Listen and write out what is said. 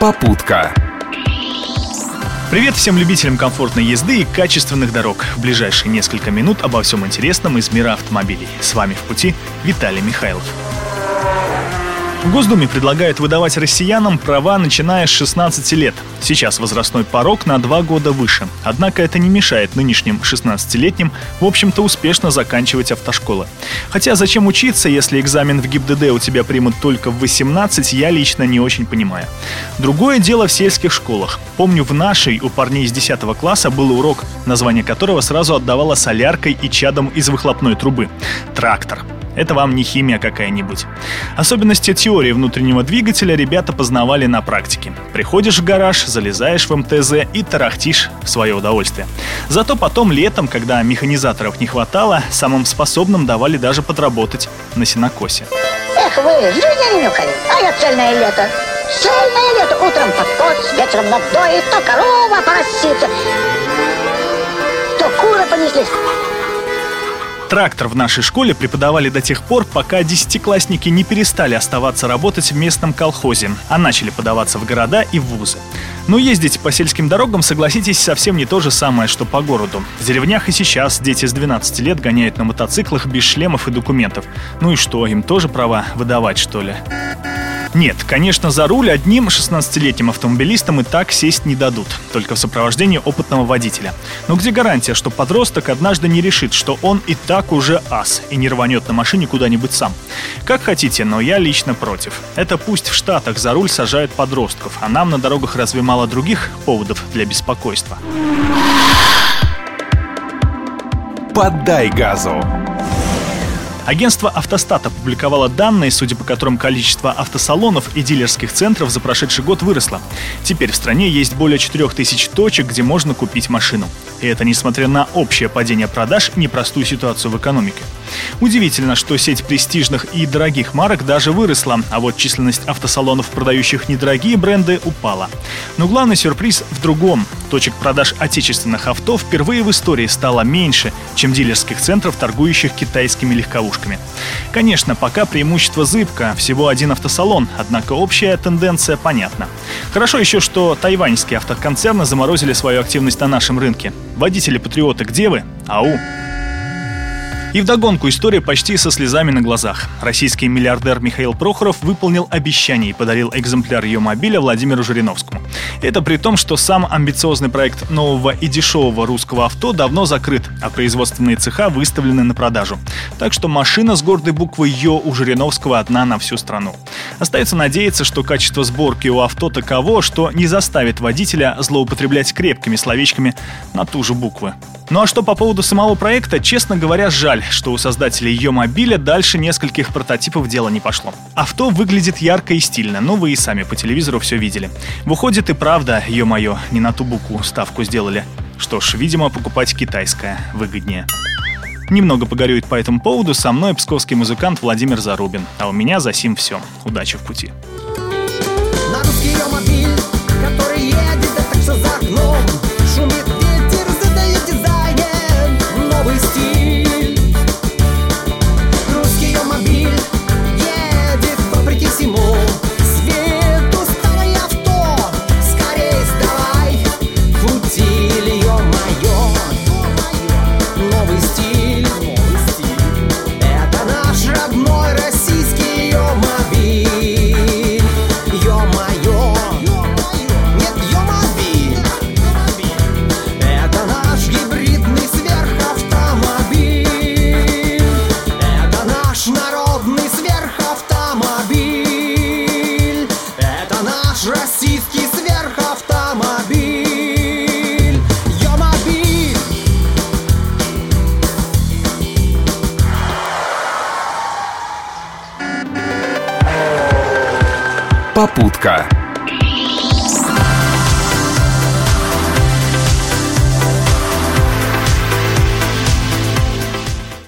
Попутка. Привет всем любителям комфортной езды и качественных дорог. В ближайшие несколько минут обо всем интересном из мира автомобилей. С вами в пути Виталий Михайлов. В Госдуме предлагают выдавать россиянам права, начиная с 16 лет. Сейчас возрастной порог на 2 года выше. Однако это не мешает нынешним 16-летним, в общем-то, успешно заканчивать автошколы. Хотя зачем учиться, если экзамен в ГИБДД у тебя примут только в 18, я лично не очень понимаю. Другое дело в сельских школах. Помню, в нашей у парней из 10 класса был урок, название которого сразу отдавало соляркой и чадом из выхлопной трубы. Трактор. Это вам не химия какая-нибудь. Особенности теории внутреннего двигателя ребята познавали на практике. Приходишь в гараж, залезаешь в МТЗ и тарахтишь в свое удовольствие. Зато потом летом, когда механизаторов не хватало, самым способным давали даже подработать на сенокосе. Эх вы, жизнь нюхали, а я цельное лето. Цельное лето, утром подкос, вечером надоит, то корова поросится, то куры понеслись. Трактор в нашей школе преподавали до тех пор, пока десятиклассники не перестали оставаться работать в местном колхозе, а начали подаваться в города и в вузы. Но ездить по сельским дорогам, согласитесь, совсем не то же самое, что по городу. В деревнях и сейчас дети с 12 лет гоняют на мотоциклах без шлемов и документов. Ну и что, им тоже права выдавать, что ли? Нет, конечно, за руль одним 16-летним автомобилистам и так сесть не дадут, только в сопровождении опытного водителя. Но где гарантия, что подросток однажды не решит, что он и так уже ас и не рванет на машине куда-нибудь сам? Как хотите, но я лично против. Это пусть в Штатах за руль сажают подростков, а нам на дорогах разве мало других поводов для беспокойства? Поддай газу. Агентство «Автостат» опубликовало данные, судя по которым количество автосалонов и дилерских центров за прошедший год выросло. Теперь в стране есть более 4000 точек, где можно купить машину. И это несмотря на общее падение продаж и непростую ситуацию в экономике. Удивительно, что сеть престижных и дорогих марок даже выросла, а вот численность автосалонов, продающих недорогие бренды, упала. Но главный сюрприз в другом. Точек продаж отечественных авто впервые в истории стало меньше, чем дилерских центров, торгующих китайскими легковушками. Конечно, пока преимущество зыбко, всего один автосалон, однако общая тенденция понятна. Хорошо еще, что тайваньские автоконцерны заморозили свою активность на нашем рынке. Водители-патриоты, где вы? Ау! И вдогонку история почти со слезами на глазах. Российский миллиардер Михаил Прохоров выполнил обещание и подарил экземпляр ее мобиля Владимиру Жириновскому. Это при том, что сам амбициозный проект нового и дешевого русского авто давно закрыт, а производственные цеха выставлены на продажу. Так что машина с гордой буквой «Ё» у Жириновского одна на всю страну. Остается надеяться, что качество сборки у авто таково, что не заставит водителя злоупотреблять крепкими словечками на ту же буквы. Ну а что по поводу самого проекта, честно говоря, жаль, что у создателей ее мобиля дальше нескольких прототипов дело не пошло. Авто выглядит ярко и стильно, но вы и сами по телевизору все видели. Выходит и правда, ё-моё, не на ту букву ставку сделали. Что ж, видимо, покупать китайское выгоднее. Немного погорюет по этому поводу со мной псковский музыкант Владимир Зарубин. А у меня за сим все. Удачи в пути. Шумит ветер, задает дизайнер новый стиль Попутка.